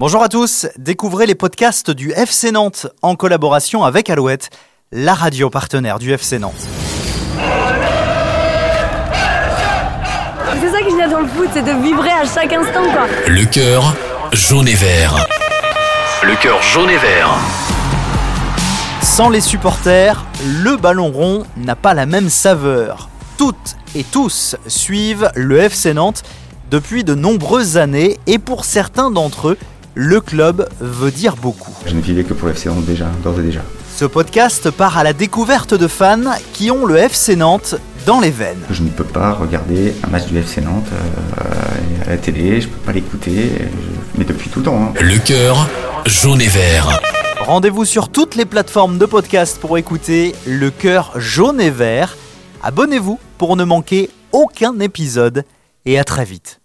Bonjour à tous, découvrez les podcasts du FC Nantes en collaboration avec Alouette, la radio partenaire du FC Nantes. C'est ça que j'aime dans le foot, c'est de vibrer à chaque instant quoi. Le cœur jaune et vert. Le cœur jaune et vert. Sans les supporters, le ballon rond n'a pas la même saveur. Toutes et tous suivent le FC Nantes depuis de nombreuses années et pour certains d'entre eux, le club veut dire beaucoup. Je ne vivais que pour le FC Nantes déjà, d'ores et déjà. Ce podcast part à la découverte de fans qui ont le FC Nantes dans les veines. Je ne peux pas regarder un match du FC Nantes euh, à la télé, je ne peux pas l'écouter, je- mais depuis tout le temps. hein. Le cœur jaune et vert. Rendez-vous sur toutes les plateformes de podcast pour écouter Le cœur jaune et vert. Abonnez-vous pour ne manquer aucun épisode et à très vite.